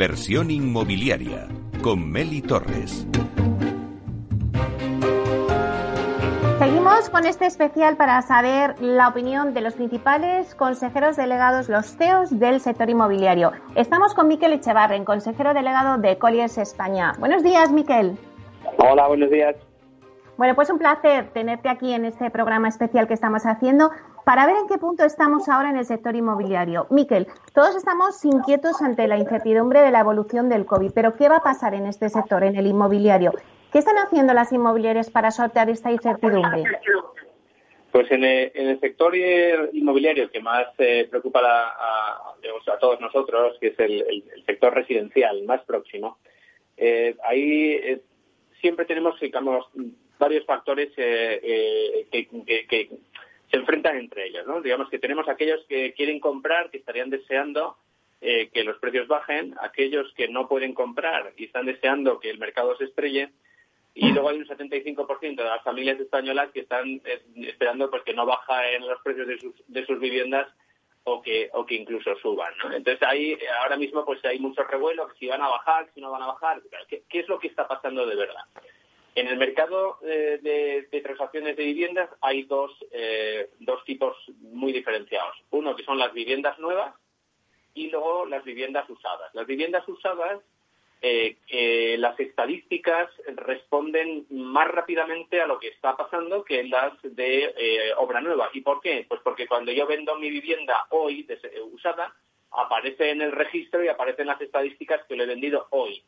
Inversión inmobiliaria con Meli Torres. Seguimos con este especial para saber la opinión de los principales consejeros delegados, los CEOs del sector inmobiliario. Estamos con Miquel Echevarren, consejero delegado de Colliers España. Buenos días, Miquel. Hola, buenos días. Bueno, pues un placer tenerte aquí en este programa especial que estamos haciendo para ver en qué punto estamos ahora en el sector inmobiliario. Miquel, todos estamos inquietos ante la incertidumbre de la evolución del COVID, pero ¿qué va a pasar en este sector, en el inmobiliario? ¿Qué están haciendo las inmobiliarias para sortear esta incertidumbre? Pues en el, sector inmobiliario que más eh, preocupa a, todos nosotros, que es el, sector residencial más próximo, eh, ahí eh, siempre tenemos, varios factores eh, eh, que, se enfrentan entre ellos. ¿no? Digamos que tenemos aquellos que quieren comprar, que estarían deseando eh, que los precios bajen, aquellos que no pueden comprar y están deseando que el mercado se estrelle, y luego hay un 75% de las familias españolas que están esperando pues que no bajen los precios de sus, de sus viviendas o que, o que incluso suban. ¿no? Entonces ahí ahora mismo pues hay mucho revuelo, si van a bajar, si no van a bajar, ¿qué, qué es lo que está pasando de verdad? En el mercado eh, de, transacciones de viviendas hay dos, eh, dos tipos muy diferenciados. Uno que son las viviendas nuevas y luego las viviendas usadas. Las viviendas usadas, eh, las estadísticas responden más rápidamente a lo que está pasando que las de obra nueva. ¿Y por qué? Pues porque cuando yo vendo mi vivienda hoy usada, aparece en el registro y aparecen las estadísticas que le he vendido hoy.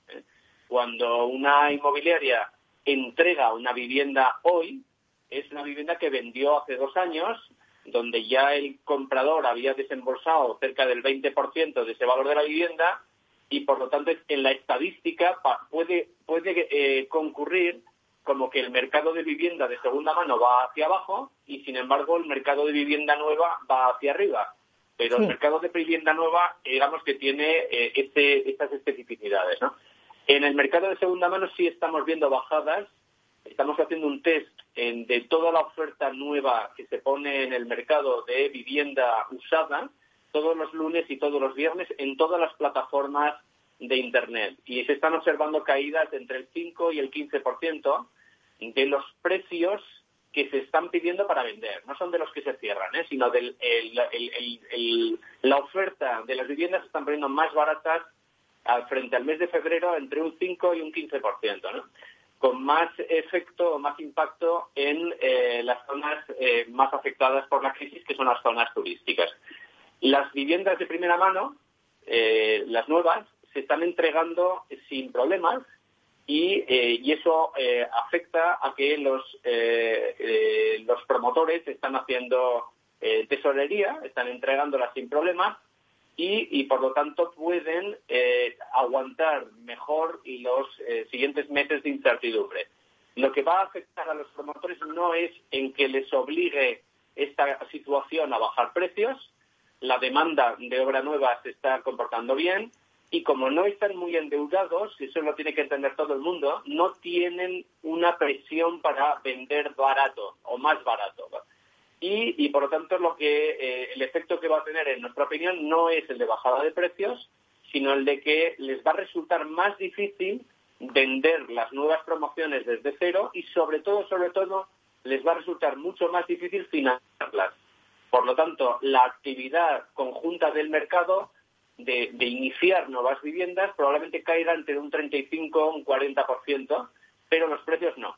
Cuando una inmobiliaria entrega una vivienda hoy es una vivienda que vendió hace dos años, donde ya el comprador había desembolsado cerca del 20% de ese valor de la vivienda y por lo tanto en la estadística puede, puede eh, concurrir como que el mercado de vivienda de segunda mano va hacia abajo y sin embargo el mercado de vivienda nueva va hacia arriba. Pero el mercado de vivienda nueva, digamos que tiene eh, este, estas especificidades, ¿no? En el mercado de segunda mano sí estamos viendo bajadas. Estamos haciendo un test de toda la oferta nueva que se pone en el mercado de vivienda usada todos los lunes y todos los viernes en todas las plataformas de Internet. Y se están observando caídas entre el 5 y el 15% de los precios que se están pidiendo para vender. No son de los que se cierran, ¿eh? sino de la oferta de las viviendas se están poniendo más baratas frente al mes de febrero entre un 5 y un 15%, ¿no? con más efecto o más impacto en eh, las zonas eh, más afectadas por la crisis, que son las zonas turísticas. Las viviendas de primera mano, eh, las nuevas, se están entregando sin problemas y, y eso afecta a que los, los promotores están haciendo tesorería, están entregándolas sin problemas y, por lo tanto pueden eh, aguantar mejor los eh, siguientes meses de incertidumbre. Lo que va a afectar a los promotores no es en que les obligue esta situación a bajar precios, la demanda de obra nueva se está comportando bien y como no están muy endeudados, y eso lo tiene que entender todo el mundo, no tienen una presión para vender barato o más barato y, por lo tanto lo que eh, el efecto que va a tener en nuestra opinión no es el de bajada de precios sino el de que les va a resultar más difícil vender las nuevas promociones desde cero y sobre todo sobre todo les va a resultar mucho más difícil financiarlas por lo tanto la actividad conjunta del mercado de, de iniciar nuevas viviendas probablemente caiga entre un 35 o un 40% pero los precios no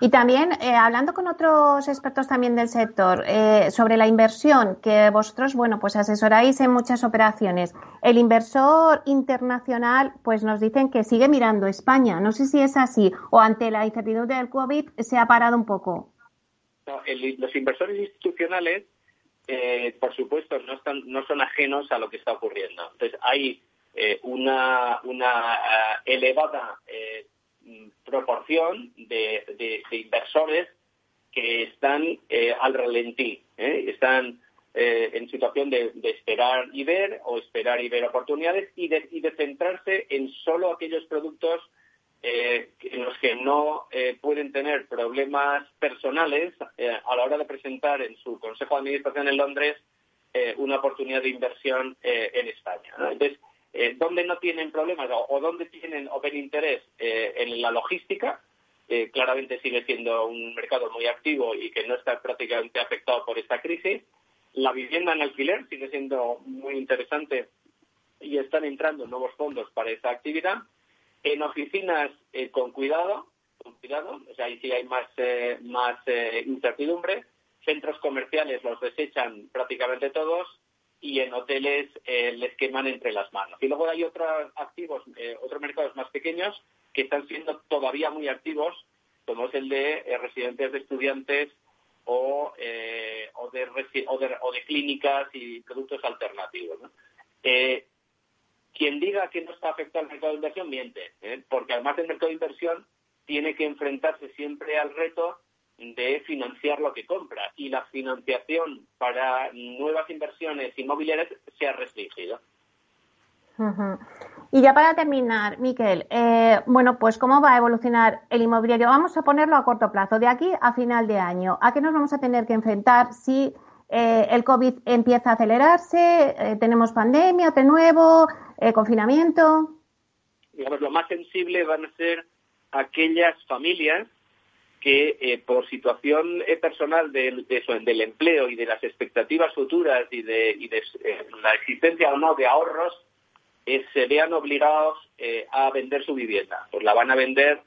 y también, eh, hablando con otros expertos también del sector, eh, sobre la inversión, que vosotros, bueno, pues asesoráis en muchas operaciones. El inversor internacional, pues nos dicen que sigue mirando España. No sé si es así o ante la incertidumbre del COVID se ha parado un poco. los inversores institucionales, eh, por supuesto, no, están, no son ajenos a lo que está ocurriendo. Entonces, hay una, una elevada proporción de, inversores que están eh, al ralentí, ¿eh? están eh, en situación de, esperar y ver o esperar y ver oportunidades y de, y de centrarse en solo aquellos productos en los que no pueden tener problemas personales a la hora de presentar en su Consejo de Administración en Londres una oportunidad de inversión en España. Entonces, eh, dónde no tienen problemas o, dónde tienen o interés eh, en la logística, claramente sigue siendo un mercado muy activo y que no está prácticamente afectado por esta crisis. La vivienda en alquiler sigue siendo muy interesante y están entrando nuevos fondos para esa actividad. En oficinas, con cuidado, con cuidado, o ahí sí hay más, más incertidumbre. Centros comerciales los desechan prácticamente todos y en hoteles eh, les queman entre las manos. Y luego hay otros activos, eh, otros mercados más pequeños que están siendo todavía muy activos, como es el de eh, residentes de estudiantes o, o, de, o, de, clínicas y productos alternativos. quien diga que no está afectado al mercado de inversión miente, porque además del mercado de inversión tiene que enfrentarse siempre al reto de financiar lo que compra y la financiación para nuevas inversiones inmobiliarias se ha restringido. Y ya para terminar, Miquel, eh, bueno, pues ¿cómo va a evolucionar el inmobiliario? Vamos a ponerlo a corto plazo, de aquí a final de año. ¿A qué nos vamos a tener que enfrentar si eh, el COVID empieza a acelerarse? Eh, ¿Tenemos pandemia de nuevo? ¿Confinamiento? Digamos, lo más sensible van a ser aquellas familias que eh, por situación eh, personal del, del empleo y de las expectativas futuras y de, eh, la existencia o no de ahorros, se vean obligados a vender su vivienda. Pues la van a vender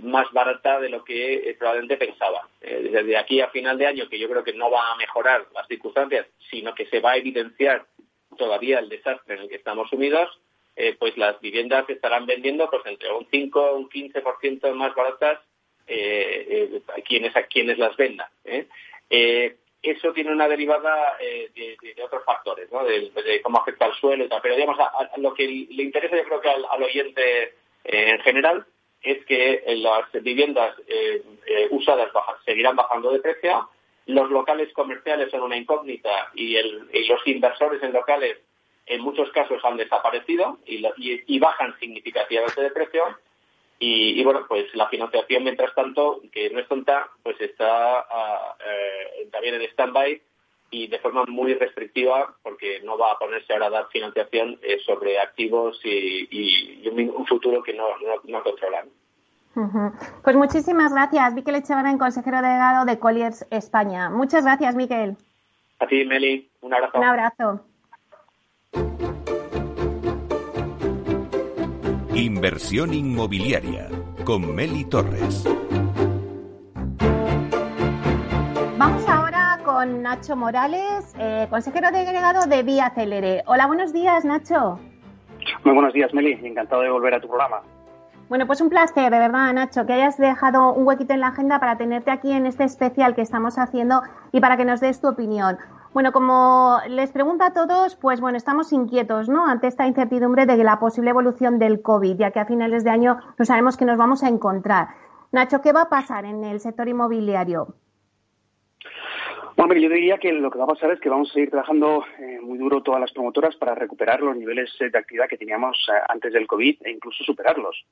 más barata de lo que probablemente pensaban. desde aquí a final de año, que yo creo que no va a mejorar las circunstancias, sino que se va a evidenciar todavía el desastre en el que estamos sumidos, pues las viviendas se estarán vendiendo pues entre un 5 o un 15% más baratas eh, eh, a, quienes, a quienes las vendan. ¿eh? eh eso tiene una derivada de, otros factores, ¿no? de, cómo afecta al suelo y tal. Pero digamos, a, lo que le interesa yo creo que al, oyente en general es que las viviendas usadas seguirán bajando de precio, los locales comerciales son una incógnita y, los inversores en locales en muchos casos han desaparecido y, y bajan significativamente de precio y, bueno, pues la financiación, mientras tanto, que no es tonta, pues está ah, eh, también en stand-by y de forma muy restrictiva porque no va a ponerse ahora a dar financiación eh, sobre activos y, un, futuro que no, no, controlan. Pues muchísimas gracias, Miquel Echevarren, consejero delegado de Colliers España. Muchas gracias, Miquel. A ti, Meli. Un abrazo. Un abrazo. Inversión inmobiliaria con Meli Torres. Vamos ahora con Nacho Morales, eh, consejero delegado de Vía Celere. Hola, buenos días, Nacho. Muy buenos días, Meli. Encantado de volver a tu programa. Bueno, pues un placer, de verdad, Nacho, que hayas dejado un huequito en la agenda para tenerte aquí en este especial que estamos haciendo y para que nos des tu opinión. Bueno, como les pregunto a todos, pues bueno, estamos inquietos, ¿no? Ante esta incertidumbre de la posible evolución del COVID, ya que a finales de año no sabemos que nos vamos a encontrar. Nacho, ¿qué va a pasar en el sector inmobiliario? Bueno, yo diría que lo que va a pasar es que vamos a seguir trabajando eh, muy duro todas las promotoras para recuperar los niveles de actividad que teníamos eh, antes del COVID e incluso superarlos.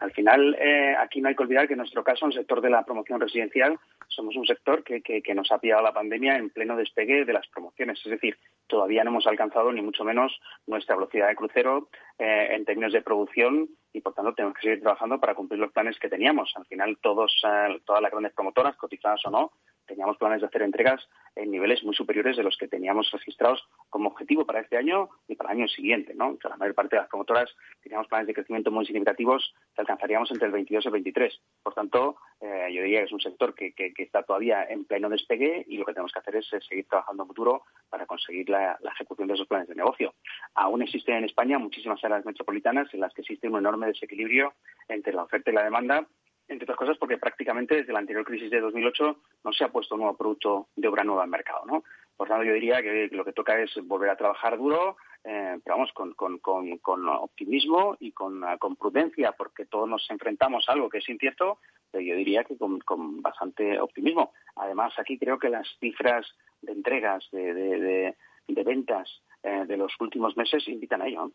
Al final, eh, aquí no hay que olvidar que en nuestro caso, en el sector de la promoción residencial, somos un sector que, nos ha pillado la pandemia en pleno despegue de las promociones. Es decir, todavía no hemos alcanzado ni mucho menos nuestra velocidad de crucero eh, en términos de producción y, por tanto, tenemos que seguir trabajando para cumplir los planes que teníamos. Al final, todos, eh, todas las grandes promotoras, cotizadas o no, teníamos planes de hacer entregas en niveles muy superiores de los que teníamos registrados como objetivo para este año y para el año siguiente. ¿no? la mayor parte de las promotoras teníamos planes de crecimiento muy significativos que alcanzaríamos entre el 22 y el 23. Por tanto, eh, yo diría que es un sector que, está todavía en pleno despegue y lo que tenemos que hacer es, seguir trabajando en futuro para conseguir la, ejecución de esos planes de negocio. Aún existen en España muchísimas áreas metropolitanas en las que existe un enorme desequilibrio entre la oferta y la demanda entre otras cosas porque prácticamente desde la anterior crisis de 2008 no se ha puesto un nuevo producto de obra nueva al mercado, ¿no? Por tanto, yo diría que lo que toca es volver a trabajar duro, eh, pero vamos, con, con, con, optimismo y con, con, prudencia, porque todos nos enfrentamos a algo que es incierto, pero yo diría que con, bastante optimismo. Además, aquí creo que las cifras de entregas, de, de, de, ventas eh, de los últimos meses invitan a ello.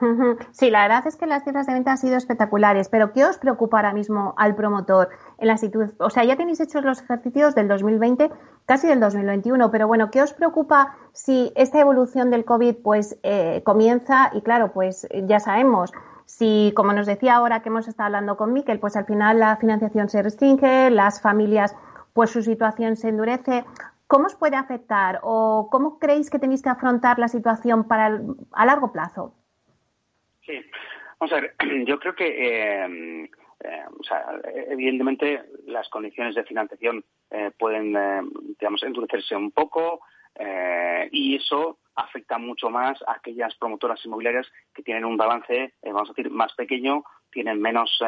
Sí, la verdad es que las cifras de venta han sido espectaculares, pero ¿qué os preocupa ahora mismo al promotor en la situación? O sea, ya tenéis hechos los ejercicios del 2020, casi del 2021, pero bueno, ¿qué os preocupa si esta evolución del COVID pues eh, comienza y claro, pues ya sabemos si, como nos decía ahora que hemos estado hablando con Miquel, pues al final la financiación se restringe, las familias pues su situación se endurece. ¿Cómo os puede afectar o cómo creéis que tenéis que afrontar la situación para a largo plazo? Sí, vamos a ver, yo creo que, eh, eh, evidentemente las condiciones de financiación eh, pueden, digamos, endurecerse un poco y eso afecta mucho más a aquellas promotoras inmobiliarias que tienen un balance, vamos a decir, más pequeño, tienen menos,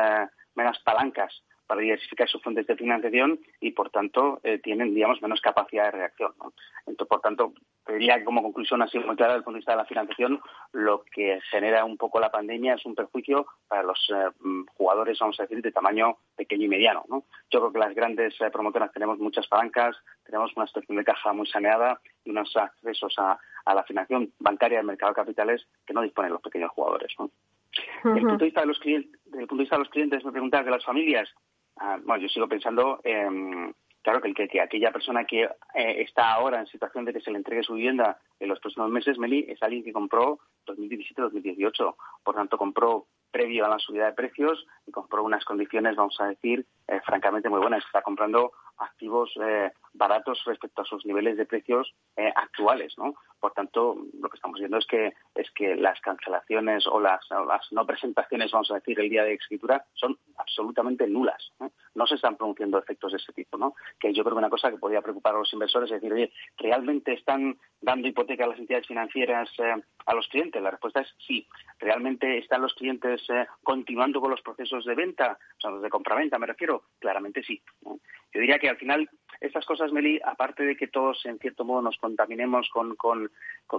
menos palancas para diversificar sus fuentes de financiación y, por tanto, eh, tienen, digamos, menos capacidad de reacción. Entonces, por tanto, diría que como conclusión así muy clara desde el punto de vista de la financiación, lo que genera un poco la pandemia es un perjuicio para los eh, mm, jugadores, vamos a decir, de tamaño pequeño y mediano. Yo creo que las grandes eh, promotoras tenemos muchas palancas, tenemos una situación de caja muy saneada y unos accesos a, la financiación bancaria del mercado de capitales que no disponen los pequeños jugadores. Desde el punto de vista de los clientes, desde el punto de vista de los clientes, me preguntaba que las familias Ah, bueno, yo sigo pensando, claro, que, que, aquella persona que eh, está ahora en situación de que se le entregue su vivienda en los próximos meses, Meli, es alguien que compró 2017-2018. Por tanto, compró previo a la subida de precios y compró unas condiciones, vamos a decir, eh, francamente muy buenas. Está comprando activos eh, baratos respecto a sus niveles de precios eh, actuales, ¿no? Por tanto, lo que estamos viendo es que es que las cancelaciones o las, las no presentaciones, vamos a decir, el día de escritura son absolutamente nulas. No se están produciendo efectos de ese tipo, ¿no? Que yo creo que una cosa que podría preocupar a los inversores es decir, oye, ¿realmente están dando hipoteca a las entidades financieras eh, a los clientes? La respuesta es sí. ¿Realmente están los clientes continuando con los procesos de venta, o sea, los de compraventa, me refiero? Claramente sí. Yo diría que al final estas cosas, Meli, aparte de que todos en cierto modo nos contaminemos con, con,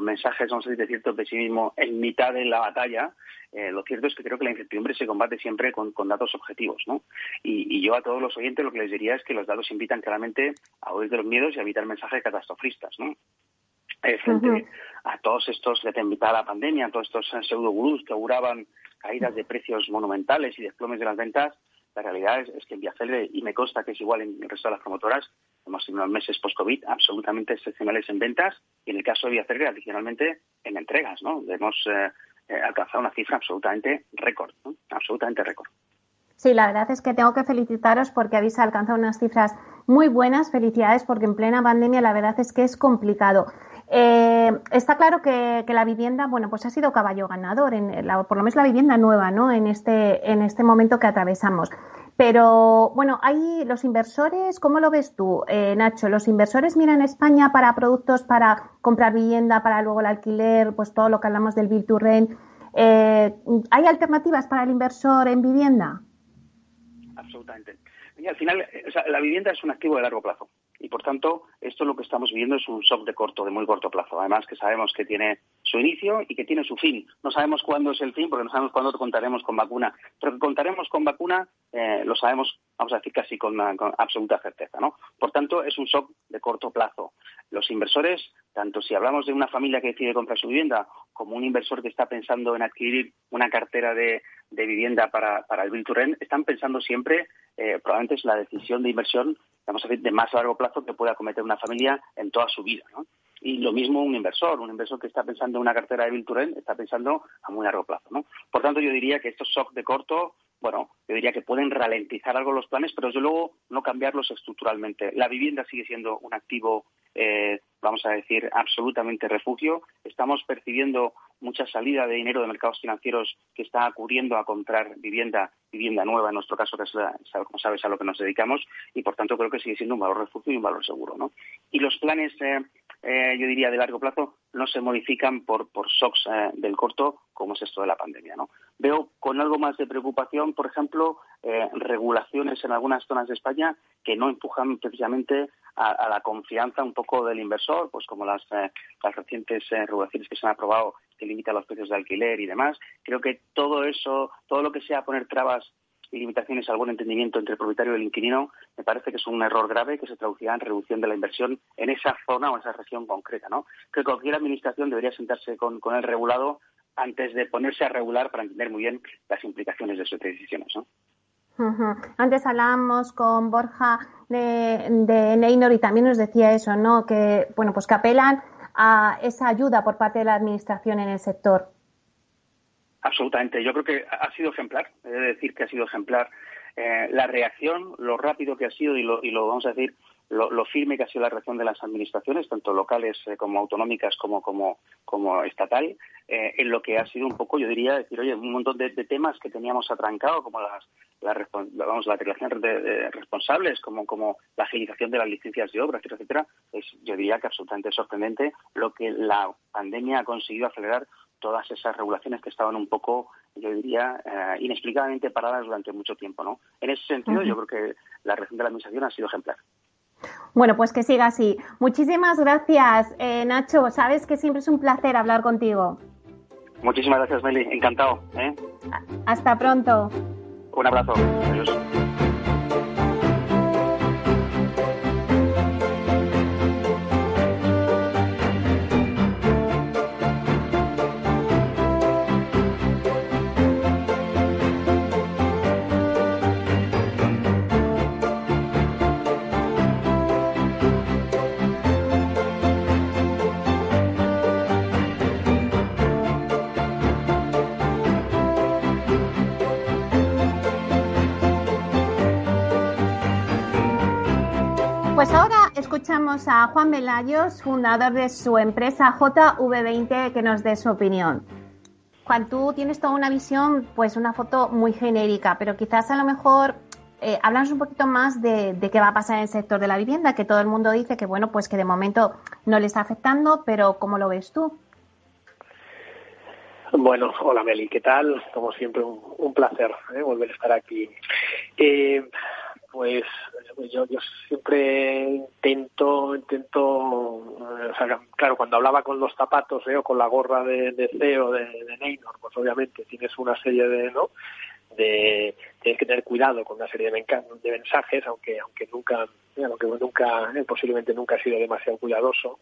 mensajes, vamos a decir, de cierto pesimismo en mitad de la batalla, eh, lo cierto es que creo que la incertidumbre se combate siempre con, datos objetivos, ¿no? Y, yo a todos los oyentes lo que les diría es que los datos invitan claramente a oír de los miedos y a evitar mensajes catastrofistas, ¿no? Eh, frente a todos estos que te invitaba la pandemia, a todos estos pseudo gurús que auguraban caídas de precios monumentales y desplomes de las ventas, la realidad es, que en Viacelre, y me consta que es igual en el resto de las promotoras, hemos tenido unos meses post-COVID absolutamente excepcionales en ventas y en el caso de Viacelre, adicionalmente, en entregas, ¿no? Hemos eh, eh, alcanzado una cifra absolutamente récord. Absolutamente récord. Sí, la verdad es que tengo que felicitaros porque habéis alcanzado unas cifras muy buenas. Felicidades porque en plena pandemia la verdad es que es complicado. Eh, está claro que, la vivienda, bueno, pues ha sido caballo ganador, en por lo menos la vivienda nueva, ¿no? En este, en este momento que atravesamos. Pero, bueno, hay los inversores, ¿cómo lo ves tú, eh, Nacho? ¿Los inversores miran España para productos para comprar vivienda, para luego el alquiler, pues todo lo que hablamos del Bill to Rent? Eh, ¿Hay alternativas para el inversor en vivienda? Absolutamente. Al final, la vivienda es un activo de largo plazo y por tanto esto lo que estamos viviendo es un shock de corto, de muy corto plazo. Además que sabemos que tiene su inicio y que tiene su fin. No sabemos cuándo es el fin porque no sabemos cuándo contaremos con vacuna, pero que contaremos con vacuna eh, lo sabemos, vamos a decir casi con, con, absoluta certeza, ¿no? Por tanto es un shock de corto plazo. Los inversores, tanto si hablamos de una familia que decide comprar su vivienda como un inversor que está pensando en adquirir una cartera de, vivienda para, para el Rent, están pensando siempre, eh, probablemente es la decisión de inversión vamos a decir, de más largo plazo que pueda cometer una familia en toda su vida. Y lo mismo un inversor, un inversor que está pensando en una cartera de Vilturen está pensando a muy largo plazo. ¿no? Por tanto, yo diría que estos shocks de corto, bueno, yo diría que pueden ralentizar algo los planes, pero desde luego no cambiarlos estructuralmente. La vivienda sigue siendo un activo, eh, vamos a decir, absolutamente refugio. Estamos percibiendo mucha salida de dinero de mercados financieros que está acudiendo a comprar vivienda, vivienda nueva, en nuestro caso, que es, como sabes, a lo que nos dedicamos, y por tanto creo que sigue siendo un valor refugio y un valor seguro. ¿no? Y los planes, eh, eh, yo diría, de largo plazo, no se modifican por, por shocks eh, del corto, como es esto de la pandemia. ¿no? Veo con algo más de preocupación, por ejemplo, regulaciones en algunas zonas de España que no empujan precisamente a, la confianza un poco del inversor, pues como las, las recientes regulaciones que se han aprobado que limita los precios de alquiler y demás. Creo que todo eso, todo lo que sea poner trabas y limitaciones al buen entendimiento entre el propietario y el inquilino, me parece que es un error grave que se traducirá en reducción de la inversión en esa zona o en esa región concreta. ¿no? Creo que cualquier administración debería sentarse con, el regulado antes de ponerse a regular para entender muy bien las implicaciones de sus decisiones. ¿no? Antes hablábamos con Borja de, de Neynor y también nos decía eso, ¿no? Que, bueno, pues que apelan a esa ayuda por parte de la Administración en el sector. Absolutamente. Yo creo que ha sido ejemplar. He de decir que ha sido ejemplar eh, la reacción, lo rápido que ha sido y lo, y lo vamos a decir, lo, firme que ha sido la reacción de las administraciones, tanto locales eh, como autonómicas como, como, como estatal, eh, en lo que ha sido un poco, yo diría, decir, oye, un montón de, temas que teníamos atrancado, como las, la, vamos, la declaración de, responsables, como, como la agilización de las licencias de obras, etcétera, etcétera, es, yo diría que absolutamente sorprendente lo que la pandemia ha conseguido acelerar todas esas regulaciones que estaban un poco, yo diría, eh, inexplicablemente paradas durante mucho tiempo, ¿no? En ese sentido, yo creo que la reacción de la Administración ha sido ejemplar. Bueno, pues que siga así. Muchísimas gracias, eh, Nacho. Sabes que siempre es un placer hablar contigo. Muchísimas gracias, Meli. Encantado. ¿eh? Hasta pronto. Un abrazo. Adiós. Escuchamos a Juan Velayos, fundador de su empresa JV20, que nos dé su opinión. Juan, tú tienes toda una visión, pues una foto muy genérica, pero quizás a lo mejor eh, un poquito más de, qué va a pasar en el sector de la vivienda, que todo el mundo dice que bueno, pues que de momento no le está afectando, pero ¿cómo lo ves tú? Bueno, hola Meli, ¿qué tal? Como siempre, un, placer ¿eh? volver a estar aquí. Eh, pues yo, yo siempre intento, intento, eh, claro, cuando hablaba con los zapatos eh, o con la gorra de, de CEO de, de Neynor, pues obviamente tienes una serie de, ¿no? de tienes que tener cuidado con una serie de, mensajes, aunque aunque nunca aunque nunca eh, posiblemente nunca he sido demasiado cuidadoso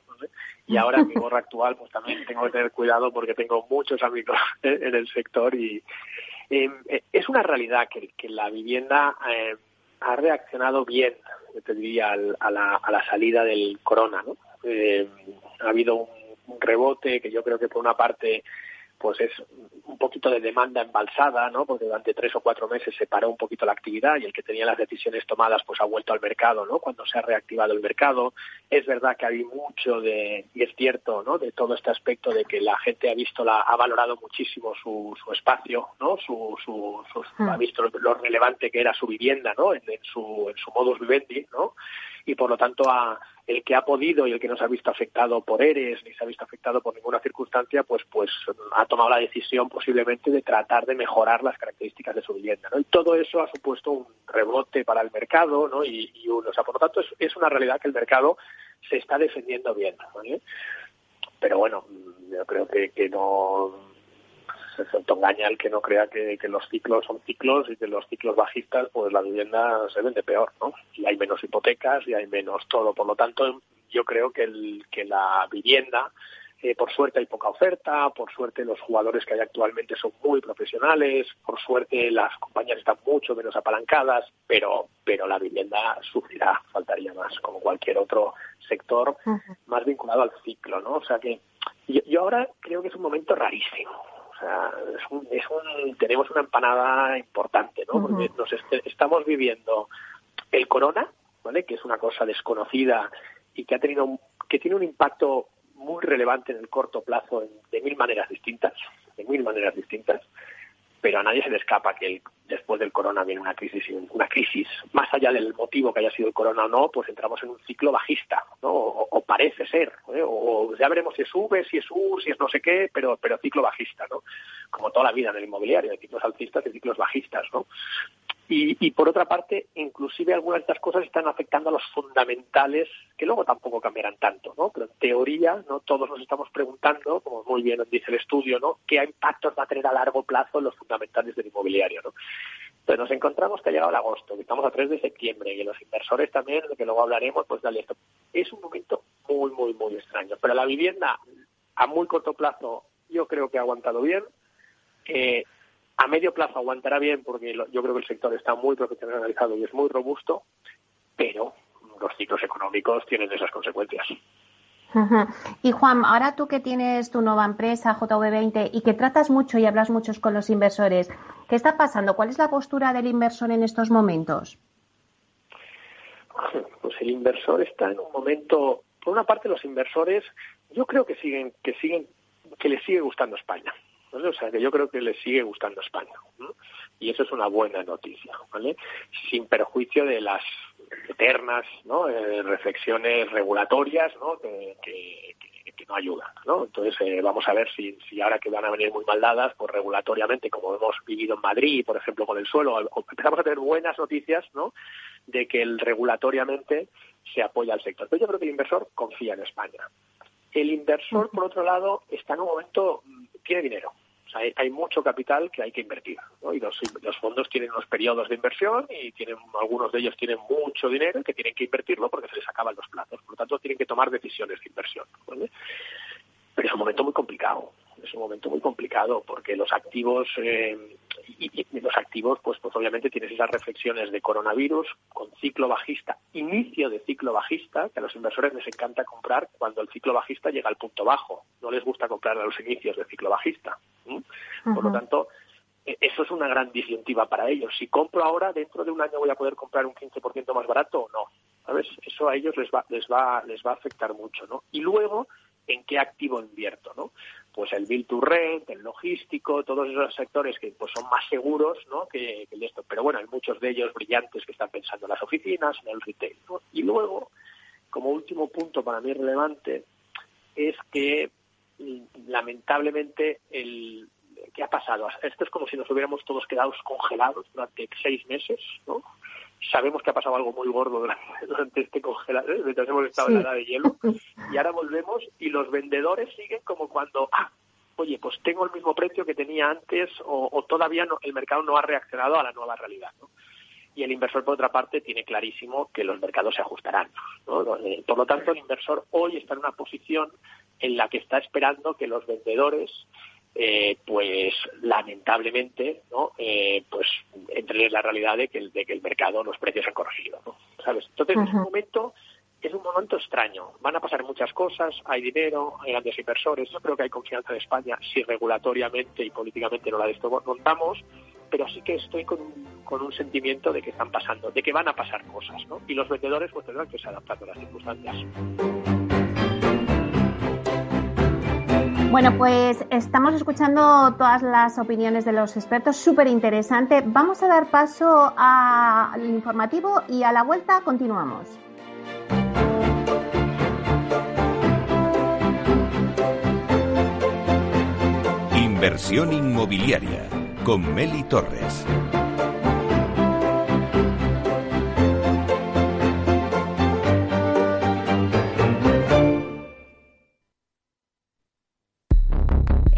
y ahora mi gorra actual pues también tengo que tener cuidado porque tengo muchos amigos en el sector y es una realidad que, que la vivienda eh, ha reaccionado bien, te diría, a, la, a la salida del corona. ¿no? Eh, ha habido un, rebote que yo creo que por una parte pues es un poquito de demanda embalsada, ¿no? Porque durante tres o cuatro meses se paró un poquito la actividad y el que tenía las decisiones tomadas pues ha vuelto al mercado, ¿no? Cuando se ha reactivado el mercado. Es verdad que hay mucho de, y es cierto, ¿no? De todo este aspecto de que la gente ha visto, la, ha valorado muchísimo su, su espacio, ¿no? Su, su, ha hmm. visto lo, relevante que era su vivienda, ¿no? En, en, su, en su modus vivendi, ¿no? Y por lo tanto a, el que ha podido y el que no se ha visto afectado por ERES ni se ha visto afectado por ninguna circunstancia, pues, pues ha tomado la decisión posiblemente de tratar de mejorar las características de su vivienda. ¿no? Y todo eso ha supuesto un rebote para el mercado ¿no? y, y uno. O sea, por lo tanto, es, una realidad que el mercado se está defendiendo bien. Pero bueno, yo creo que, que no se autoengaña el que no crea que, que, los ciclos son ciclos y que los ciclos bajistas, pues la vivienda se vende peor, ¿no? Y hay menos hipotecas y hay menos todo. Por lo tanto, yo creo que, el, que la vivienda, eh, por suerte hay poca oferta, por suerte los jugadores que hay actualmente son muy profesionales, por suerte las compañías están mucho menos apalancadas, pero, pero la vivienda sufrirá, faltaría más, como cualquier otro sector más vinculado al ciclo, ¿no? O sea que yo, yo ahora creo que es un momento rarísimo sea, es un, tenemos una empanada importante, ¿no? Porque nos estamos viviendo el corona, ¿vale? Que es una cosa desconocida y que ha tenido, que tiene un impacto muy relevante en el corto plazo de mil maneras distintas, de mil maneras distintas pero a nadie se le escapa que después del corona viene una crisis, una crisis, más allá del motivo que haya sido el corona o no, pues entramos en un ciclo bajista, ¿no? O, parece ser, ¿eh? o, ya veremos si es V, si es U, si es no sé qué, pero, pero ciclo bajista, ¿no? Como toda la vida en el inmobiliario, hay ciclos alcistas y ciclos bajistas, ¿no? Y, por otra parte, inclusive algunas de estas cosas están afectando a los fundamentales, que luego tampoco cambiarán tanto, ¿no? Pero en teoría, ¿no? Todos nos estamos preguntando, como muy bien dice el estudio, ¿no? ¿Qué impactos va a tener a largo plazo en los fundamentales del inmobiliario, ¿no? Entonces nos encontramos que ha llegado el agosto, que estamos a 3 de septiembre, y los inversores también, de que luego hablaremos, pues dale esto. Es un momento muy, muy, muy extraño. Pero la vivienda a muy corto plazo yo creo que ha aguantado bien. A medio plazo aguantará bien porque yo creo que el sector está muy profesionalizado y es muy robusto, pero los ciclos económicos tienen esas consecuencias. Y Juan, ahora tú que tienes tu nueva empresa, JV20, y que tratas mucho y hablas mucho con los inversores, ¿qué está pasando? ¿Cuál es la postura del inversor en estos momentos? Pues el inversor está en un momento, por una parte los inversores, yo creo que siguen, que siguen, que les sigue gustando España. O sea, que yo creo que les sigue gustando España. Y eso es una buena noticia, ¿vale? Sin perjuicio de las eternas ¿no? Eh, reflexiones regulatorias ¿no? Que, que, no ayudan. ¿no? Entonces, eh, vamos a ver si, si ahora que van a venir muy mal dadas, pues regulatoriamente, como hemos vivido en Madrid, por ejemplo, con el suelo, empezamos a tener buenas noticias ¿no? de que el regulatoriamente se apoya al sector. Pero yo creo que el inversor confía en España. El inversor, por otro lado, está en un momento, tiene dinero hay, mucho capital que hay que invertir, Y los, fondos tienen unos periodos de inversión y tienen algunos de ellos tienen mucho dinero que tienen que invertirlo porque se les acaban los plazos. Por lo tanto, tienen que tomar decisiones de inversión. Pero es un momento muy complicado. Es un momento muy complicado porque los activos eh, y, los activos, pues, pues obviamente tienes esas reflexiones de coronavirus con ciclo bajista, inicio de ciclo bajista, que a los inversores les encanta comprar cuando el ciclo bajista llega al punto bajo. No les gusta comprar a los inicios de ciclo bajista. Por lo tanto, e, eso es una gran disyuntiva para ellos. Si compro ahora, dentro de un año voy a poder comprar un 15% más barato o no. ¿Sabes? Eso a ellos les va, les va, les va a afectar mucho, ¿no? Y luego, ¿en qué activo invierto, no? Pues el bill to rent, el logístico, todos esos sectores que pues son más seguros, ¿no? Que, que esto. Pero bueno, hay muchos de ellos brillantes que están pensando en las oficinas, en el retail, Y luego, como último punto para mí relevante, es que lamentablemente el ¿qué ha pasado? Esto es como si nos hubiéramos todos quedado congelados durante seis meses, ¿no? Sabemos que ha pasado algo muy gordo durante, este congelado, ¿eh? mientras hemos estado en la edad de hielo, y ahora volvemos y los vendedores siguen como cuando, ah, oye, pues tengo el mismo precio que tenía antes o, todavía no, el mercado no ha reaccionado a la nueva realidad, ¿no? y el inversor, por otra parte, tiene clarísimo que los mercados se ajustarán. Eh, por lo tanto, el inversor hoy está en una posición en la que está esperando que los vendedores eh, pues lamentablemente no eh, pues entren en la realidad de que, el, de que el mercado los precios han corregido ¿no? sabes entonces es un momento es un momento extraño. Van a pasar muchas cosas hay dinero hay grandes inversores. Yo creo que hay confianza en España si regulatoriamente y políticamente no la desmontamos pero sí que estoy con un, con un sentimiento de que están pasando de que van a pasar cosas ¿no? y los vendedores pues tendrán que irse adaptando a las circunstancias Bueno, pues estamos escuchando todas las opiniones de los expertos, súper interesante. Vamos a dar paso al informativo y a la vuelta continuamos. Inversión inmobiliaria con Meli Torres.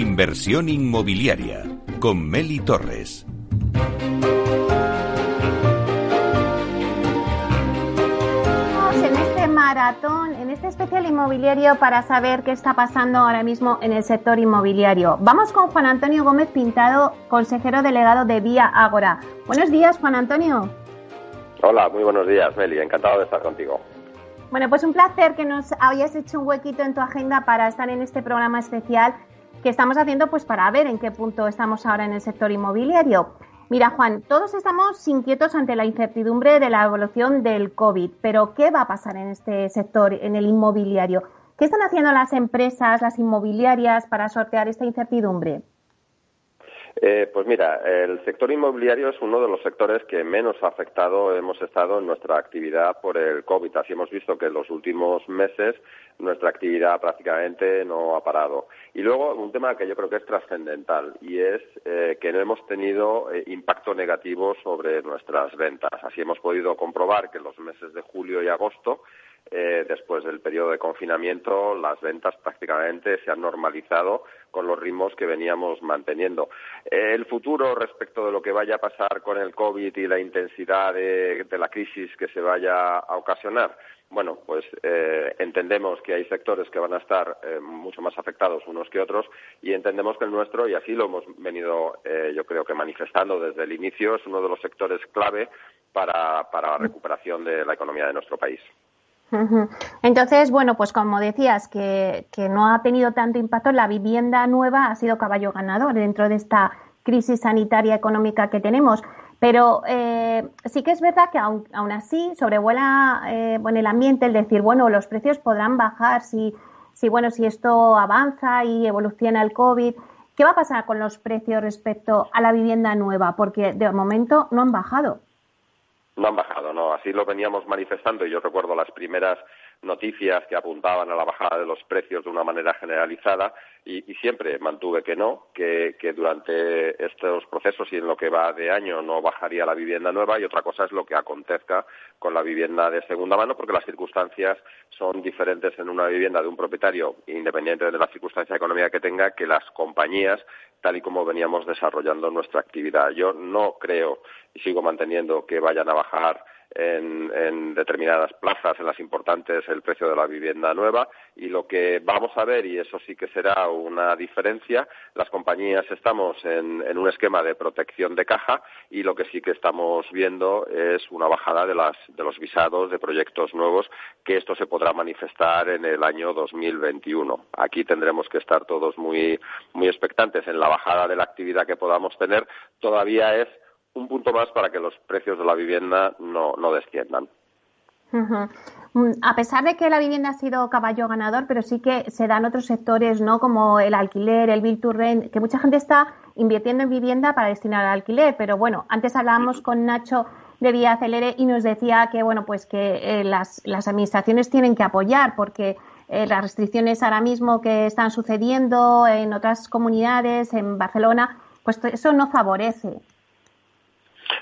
Inversión inmobiliaria con Meli Torres. En este maratón, en este especial inmobiliario para saber qué está pasando ahora mismo en el sector inmobiliario. Vamos con Juan Antonio Gómez Pintado, consejero delegado de Vía Ágora. Buenos días, Juan Antonio. Hola, muy buenos días, Meli. Encantado de estar contigo. Bueno, pues un placer que nos hayas hecho un huequito en tu agenda para estar en este programa especial que estamos haciendo pues para ver en qué punto estamos ahora en el sector inmobiliario. Mira, Juan, todos estamos inquietos ante la incertidumbre de la evolución del COVID, pero ¿qué va a pasar en este sector, en el inmobiliario? ¿Qué están haciendo las empresas, las inmobiliarias para sortear esta incertidumbre? Eh, pues mira, el sector inmobiliario es uno de los sectores que menos afectado hemos estado en nuestra actividad por el COVID. Así hemos visto que en los últimos meses nuestra actividad prácticamente no ha parado. Y luego un tema que yo creo que es trascendental y es eh, que no hemos tenido eh, impacto negativo sobre nuestras ventas. Así hemos podido comprobar que en los meses de julio y agosto eh, después del periodo de confinamiento, las ventas prácticamente se han normalizado con los ritmos que veníamos manteniendo. el futuro respecto de lo que vaya a pasar con el COVID y la intensidad de, la crisis que se vaya a ocasionar, bueno, pues eh, entendemos que hay sectores que van a estar eh, mucho más afectados unos que otros y entendemos que el nuestro, y así lo hemos venido yo creo que manifestando desde el inicio, es uno de los sectores clave para la recuperación de la economía de nuestro país. Entonces, bueno, pues como decías, que, no ha tenido tanto impacto, la vivienda nueva ha sido caballo ganador dentro de esta crisis sanitaria económica que tenemos. Pero eh, sí que es verdad que aún, así sobrevuela eh, el ambiente el decir, bueno, los precios podrán bajar si, si, bueno, si esto avanza y evoluciona el COVID. ¿Qué va a pasar con los precios respecto a la vivienda nueva? Porque de momento no han bajado. No han bajado, no. Así lo veníamos manifestando y yo recuerdo las primeras noticias que apuntaban a la bajada de los precios de una manera generalizada y, siempre mantuve que no, que, durante estos procesos y en lo que va de año no bajaría la vivienda nueva y otra cosa es lo que acontezca con la vivienda de segunda mano porque las circunstancias son diferentes en una vivienda de un propietario, independiente de la circunstancia económica que tenga, que las compañías tal y como veníamos desarrollando nuestra actividad. Yo no creo y sigo manteniendo que vayan a bajar en, determinadas plazas, en las importantes, el precio de la vivienda nueva. Y lo que vamos a ver, y eso sí que será una diferencia, las compañías estamos en, un esquema de protección de caja y lo que sí que estamos viendo es una bajada de, de los visados de proyectos nuevos, que esto se podrá manifestar en el año 2021. Aquí tendremos que estar todos muy, muy expectantes en la bajada de la actividad que podamos tener. Todavía es un punto más para que los precios de la vivienda no, no desciendan. Mm, a pesar de que la vivienda ha sido caballo ganador, pero sí que se dan otros sectores, ¿no? Como el alquiler, el bill to rent, que mucha gente está invirtiendo en vivienda para destinar al alquiler. Pero bueno, antes hablábamos con Nacho de Vía Acelere y nos decía que, bueno, pues que eh, las, las administraciones tienen que apoyar porque eh, las restricciones ahora mismo que están sucediendo en otras comunidades, en Barcelona, pues eso no favorece.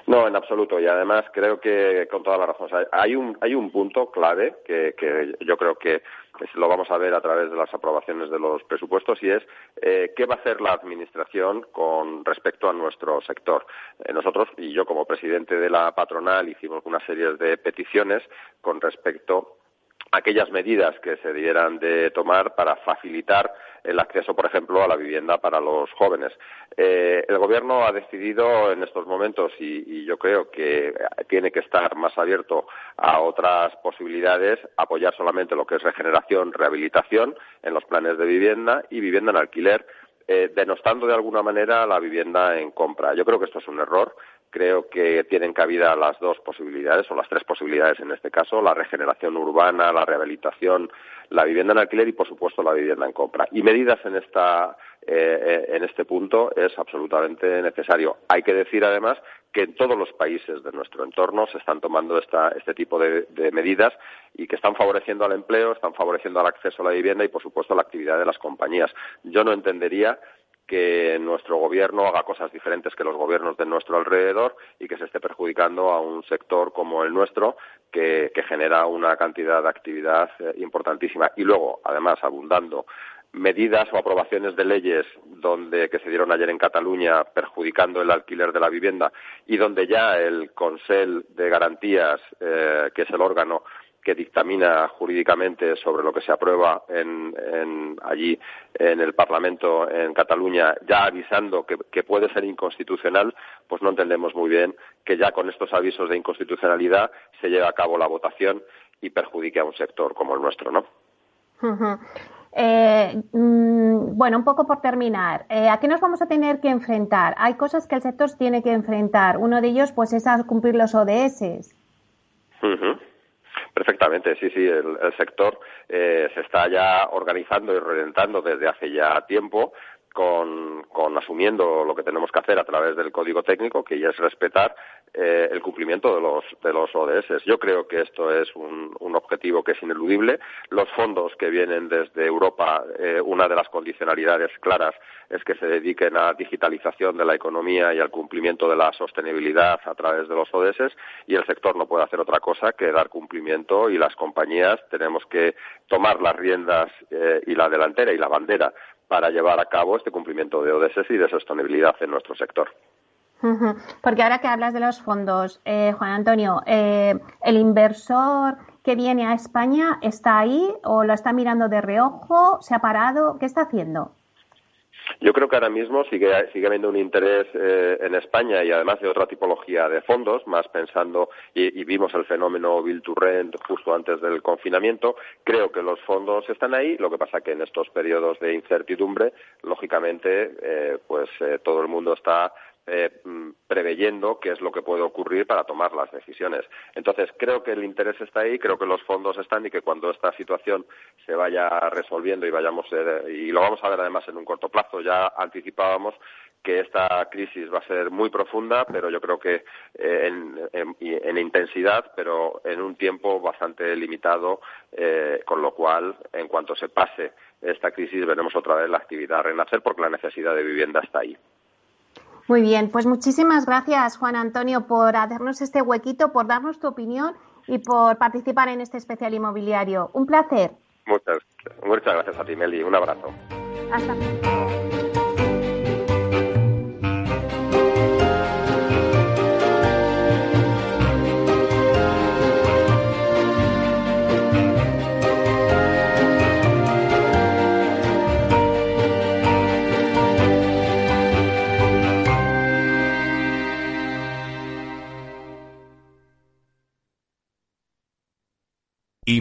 No, en absoluto. Y además creo que con toda la razón. hay un hay un punto clave que, que yo creo que lo vamos a ver a través de las aprobaciones de los presupuestos y es eh, qué va a hacer la administración con respecto a nuestro sector. Eh, nosotros y yo como presidente de la patronal hicimos una serie de peticiones con respecto aquellas medidas que se dieran de tomar para facilitar el acceso, por ejemplo, a la vivienda para los jóvenes. Eh, el Gobierno ha decidido en estos momentos, y, yo creo que tiene que estar más abierto a otras posibilidades, apoyar solamente lo que es regeneración, rehabilitación en los planes de vivienda y vivienda en alquiler, eh, denostando de alguna manera la vivienda en compra. Yo creo que esto es un error creo que tienen cabida las dos posibilidades, o las tres posibilidades en este caso, la regeneración urbana, la rehabilitación, la vivienda en alquiler y, por supuesto, la vivienda en compra. Y medidas en, esta, eh, en este punto es absolutamente necesario. Hay que decir, además, que en todos los países de nuestro entorno se están tomando este tipo de, de, medidas y que están favoreciendo al empleo, están favoreciendo al acceso a la vivienda y, por supuesto, a la actividad de las compañías. Yo no entendería que nuestro gobierno haga cosas diferentes que los gobiernos de nuestro alrededor y que se esté perjudicando a un sector como el nuestro que, genera una cantidad de actividad eh, importantísima. Y luego, además, abundando medidas o aprobaciones de leyes donde que se dieron ayer en Cataluña perjudicando el alquiler de la vivienda y donde ya el Consell de Garantías, eh, que es el órgano que dictamina jurídicamente sobre lo que se aprueba allí en el Parlamento en Cataluña, ya avisando que, que, puede ser inconstitucional, pues no entendemos muy bien que ya con estos avisos de inconstitucionalidad se lleve a cabo la votación y perjudique a un sector como el nuestro, ¿no? Eh, mm, bueno, un poco por terminar, eh, ¿a qué nos vamos a tener que enfrentar? Hay cosas que el sector tiene que enfrentar. Uno de ellos, pues, es a cumplir los ODS. Perfectamente, sí, sí. El, sector eh, se está ya organizando y reventando desde hace ya tiempo con, con, asumiendo lo que tenemos que hacer a través del código técnico, que es respetar eh, el cumplimiento de los, de los ODS. Yo creo que esto es un, un objetivo que es ineludible. Los fondos que vienen desde Europa, eh, una de las condicionalidades claras es que se dediquen a digitalización de la economía y al cumplimiento de la sostenibilidad a través de los ODS y el sector no puede hacer otra cosa que dar cumplimiento y las compañías tenemos que tomar las riendas eh, y la delantera y la bandera para llevar a cabo este cumplimiento de ODS y de sostenibilidad en nuestro sector. Porque ahora que hablas de los fondos, eh, Juan Antonio, eh, ¿el inversor que viene a España está ahí o lo está mirando de reojo? ¿Se ha parado? ¿Qué está haciendo? Yo creo que ahora mismo sigue, sigue habiendo un interés eh, en España y además de otra tipología de fondos, más pensando, y, vimos el fenómeno Bill to Rent justo antes del confinamiento. Creo que los fondos están ahí, lo que pasa que en estos periodos de incertidumbre, lógicamente, eh, pues eh, todo el mundo está eh, mm, preveyendo qué es lo que puede ocurrir para tomar las decisiones. Entonces, creo que el interés está ahí, creo que los fondos están y que cuando esta situación se vaya resolviendo y vayamos, eh, y lo vamos a ver además en un corto plazo, ya anticipábamos que esta crisis va a ser muy profunda, pero yo creo que eh, en, intensidad, pero en un tiempo bastante limitado, con lo cual, en cuanto se pase esta crisis, veremos otra vez la actividad renacer porque la necesidad de vivienda está ahí. Muy bien, pues muchísimas gracias, Juan Antonio, por hacernos este huequito, por darnos tu opinión y por participar en este especial inmobiliario. Un placer. Muchas, muchas gracias a ti, Meli. Un abrazo. Hasta luego.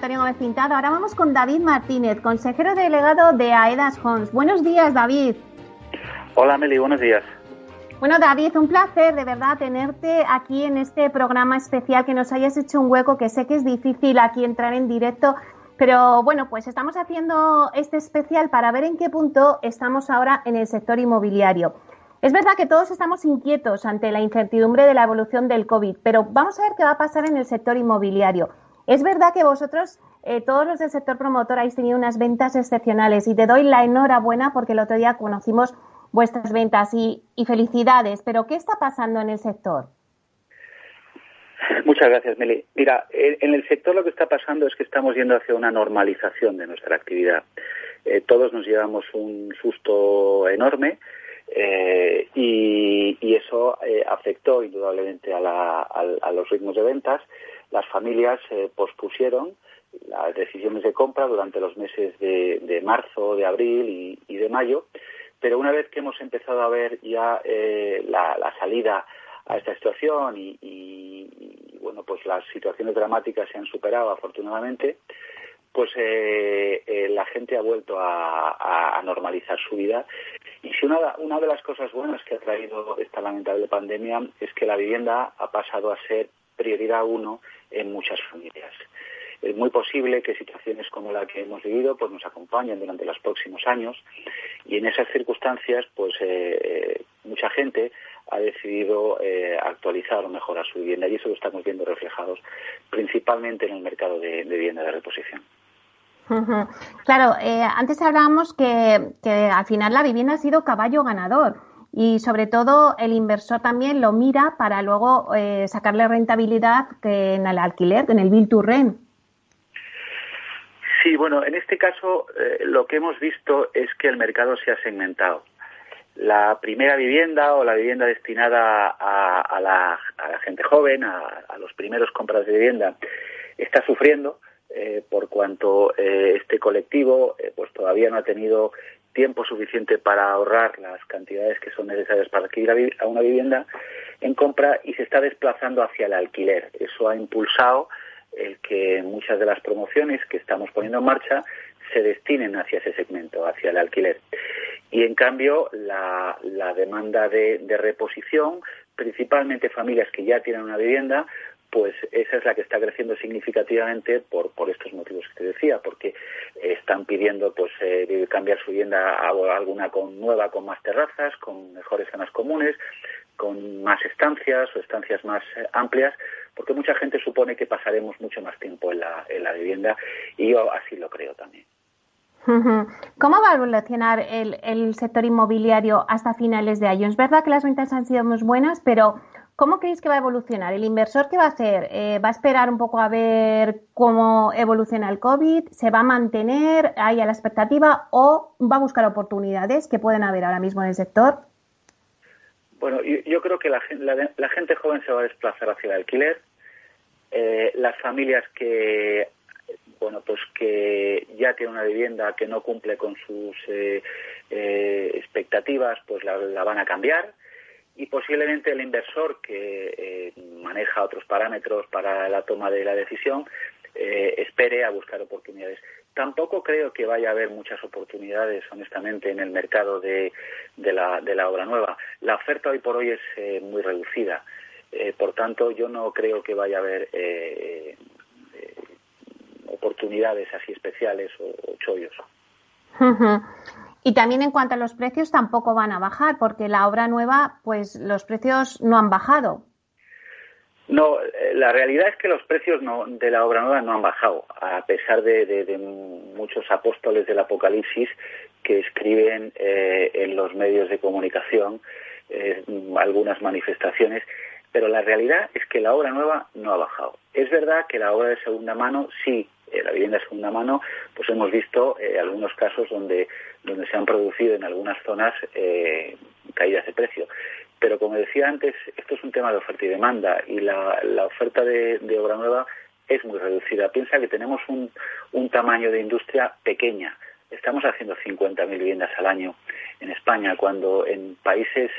Antonio Gómez Pintado. Ahora vamos con David Martínez, consejero delegado de AEDAS Homes. Buenos días, David. Hola, Meli, buenos días. Bueno, David, un placer de verdad tenerte aquí en este programa especial, que nos hayas hecho un hueco, que sé que es difícil aquí entrar en directo, pero bueno, pues estamos haciendo este especial para ver en qué punto estamos ahora en el sector inmobiliario. Es verdad que todos estamos inquietos ante la incertidumbre de la evolución del COVID, pero vamos a ver qué va a pasar en el sector inmobiliario. Es verdad que vosotros, eh, todos los del sector promotor, habéis tenido unas ventas excepcionales y te doy la enhorabuena porque el otro día conocimos vuestras ventas y, felicidades. Pero, ¿qué está pasando en el sector? Muchas gracias, Meli. Mira, en el sector lo que está pasando es que estamos yendo hacia una normalización de nuestra actividad. Eh, todos nos llevamos un susto enorme eh, y, eso afectó indudablemente a los ritmos de ventas las familias eh, pospusieron las decisiones de compra durante los meses de, marzo, de abril y, de mayo, pero una vez que hemos empezado a ver ya eh, la, salida a esta situación y, bueno, pues las situaciones dramáticas se han superado afortunadamente, pues eh, eh, la gente ha vuelto a, normalizar su vida. Y si una, una de las cosas buenas que ha traído esta lamentable pandemia es que la vivienda ha pasado a ser prioridad uno en muchas familias. Es muy posible que situaciones como la que hemos vivido pues nos acompañen durante los próximos años y en esas circunstancias pues eh, mucha gente ha decidido eh, actualizar o mejorar su vivienda y eso lo estamos viendo reflejados principalmente en el mercado de, vivienda de reposición. Claro, eh, antes hablábamos que, al final la vivienda ha sido caballo ganador y sobre todo el inversor también lo mira para luego eh, sacarle rentabilidad en el alquiler, en el bill to rent. Sí, bueno, en este caso lo que hemos visto es que el mercado se ha segmentado la primera vivienda o la vivienda destinada a, la, gente joven, a, los primeros compras de vivienda, está sufriendo eh, por cuanto eh, este colectivo eh, pues todavía no ha tenido tiempo suficiente para ahorrar las cantidades que son necesarias para adquirir a una vivienda en compra y se está desplazando hacia el alquiler. Eso ha impulsado el que muchas de las promociones que estamos poniendo en marcha se destinen hacia ese segmento, hacia el alquiler. Y en cambio, la, demanda de, reposición, principalmente familias que ya tienen una vivienda, pues esa es la que está creciendo significativamente por, estos motivos que te decía, porque están pidiendo pues eh, cambiar su vivienda a alguna con nueva, con más terrazas, con mejores zonas comunes, con más estancias o estancias más eh, amplias, porque mucha gente supone que pasaremos mucho más tiempo en la vivienda y yo así lo creo también. ¿Cómo va a evolucionar el, sector inmobiliario hasta finales de año? Es verdad que las ventas han sido muy buenas, pero ¿cómo creéis que va a evolucionar? ¿El inversor qué va a hacer? Eh, ¿Va a esperar un poco a ver cómo evoluciona el COVID? ¿Se va a mantener ahí a la expectativa o va a buscar oportunidades que pueden haber ahora mismo en el sector? Bueno, yo, creo que la, gente joven se va a desplazar hacia el alquiler. Eh, las familias que bueno, pues que ya tiene una vivienda que no cumple con sus eh, expectativas, pues la, van a cambiar y posiblemente el inversor que eh, maneja otros parámetros para la toma de la decisión espere a buscar oportunidades. Tampoco creo que vaya a haber muchas oportunidades, honestamente, en el mercado de, la, de la obra nueva. La oferta hoy por hoy es muy reducida. por tanto, yo no creo que vaya a haber oportunidades así especiales o, chollos. Y también en cuanto a los precios tampoco van a bajar, porque la obra nueva, pues los precios no han bajado. No, eh, la realidad es que los precios de la obra nueva no han bajado, a pesar de, muchos apóstoles del Apocalipsis que escriben eh, en los medios de comunicación eh, algunas manifestaciones, pero la realidad es que la obra nueva no ha bajado. Es verdad que la obra de segunda mano sí eh, la vivienda de segunda mano, pues hemos visto eh, algunos casos donde, donde se han producido en algunas zonas eh, caídas de precio. Pero como decía antes, esto es un tema de oferta y demanda y la, oferta de, obra nueva es muy reducida. Piensa que tenemos un, un tamaño de industria pequeña. Estamos haciendo 50.000 viviendas al año en España, cuando en países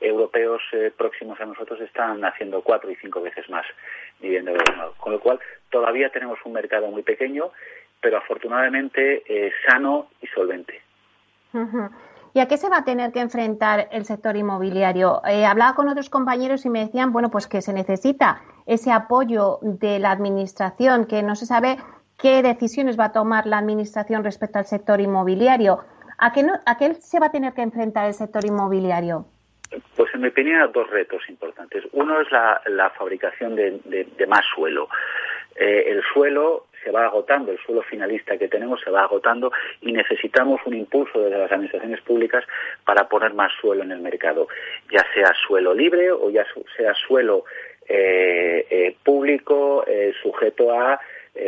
europeos próximos a nosotros están haciendo cuatro y cinco veces más vivienda de nuevo. Con lo cual, todavía tenemos un mercado muy pequeño, pero afortunadamente eh, sano y solvente. ¿Y a qué se va a tener que enfrentar el sector inmobiliario? Eh, hablaba con otros compañeros y me decían, bueno, pues que se necesita ese apoyo de la Administración, que no se sabe qué decisiones va a tomar la Administración respecto al sector inmobiliario. ¿A qué, ¿A qué se va a tener que enfrentar el sector inmobiliario? Pues en mi opinión hay dos retos importantes. Uno es la, fabricación de, más suelo. Eh, el suelo se va agotando, el suelo finalista que tenemos se va agotando y necesitamos un impulso desde las administraciones públicas para poner más suelo en el mercado, ya sea suelo libre o ya sea suelo eh, eh, público sujeto a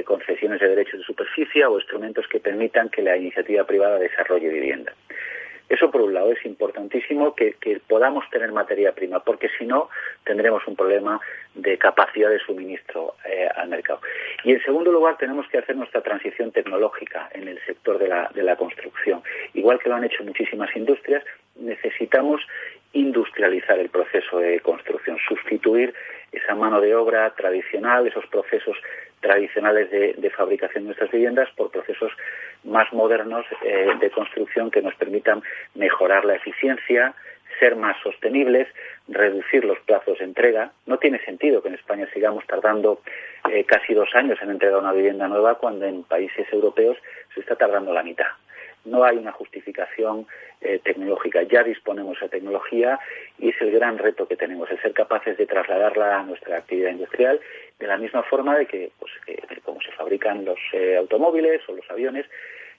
concesiones de derechos de superficie o instrumentos que permitan que la iniciativa privada desarrolle vivienda. Eso por un lado es importantísimo que, podamos tener materia prima, porque si no tendremos un problema de capacidad de suministro eh, al mercado. Y en segundo lugar tenemos que hacer nuestra transición tecnológica en el sector de la, de la construcción. Igual que lo han hecho muchísimas industrias, necesitamos industrializar el proceso de construcción, sustituir esa mano de obra tradicional, esos procesos tradicionales de, fabricación de nuestras viviendas por procesos más modernos eh, de construcción que nos permitan mejorar la eficiencia, ser más sostenibles, reducir los plazos de entrega. No tiene sentido que en España sigamos tardando eh, casi dos años en entregar una vivienda nueva cuando en países europeos se está tardando la mitad no hay una justificación eh, tecnológica. Ya disponemos de tecnología y es el gran reto que tenemos, el ser capaces de trasladarla a nuestra actividad industrial de la misma forma de que, pues, como se fabrican los eh, automóviles o los aviones,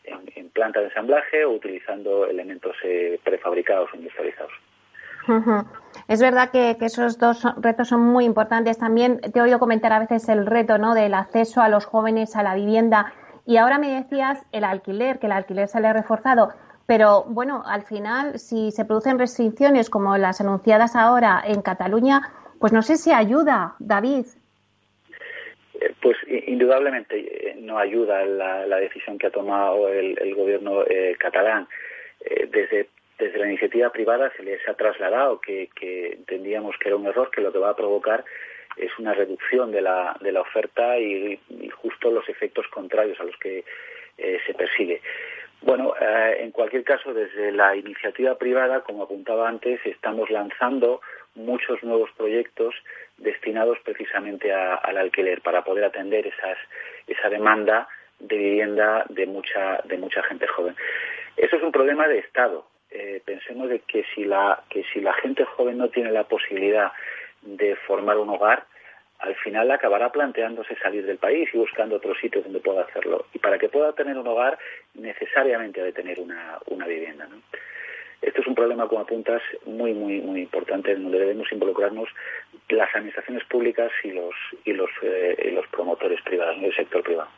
en, planta de ensamblaje o utilizando elementos eh, prefabricados o industrializados. Es verdad que, que, esos dos retos son muy importantes. También te he oído comentar a veces el reto ¿no? del acceso a los jóvenes a la vivienda. Y ahora me decías el alquiler, que el alquiler sale reforzado. Pero bueno, al final, si se producen restricciones como las anunciadas ahora en Cataluña, pues no sé si ayuda, David. Eh, pues indudablemente eh, no ayuda la, decisión que ha tomado el, gobierno eh, catalán. desde, desde la iniciativa privada se les ha trasladado que, entendíamos que era un error, que lo que va a provocar es una reducción de la, de la oferta y, justo los efectos contrarios a los que eh, se persigue. Bueno, eh, en cualquier caso, desde la iniciativa privada, como apuntaba antes, estamos lanzando muchos nuevos proyectos destinados precisamente al alquiler para poder atender esas, esa demanda de vivienda de mucha, de mucha gente joven. Eso es un problema de Estado. Eh, pensemos de que si la que si la gente joven no tiene la posibilidad de formar un hogar, al final acabará planteándose salir del país y buscando otros sitios donde pueda hacerlo. Y para que pueda tener un hogar, necesariamente ha de tener una, una vivienda. ¿no? Esto es un problema, como apuntas, muy, muy, muy importante, en donde debemos involucrarnos las administraciones públicas y los, y los, eh, y los promotores privados, el sector privado.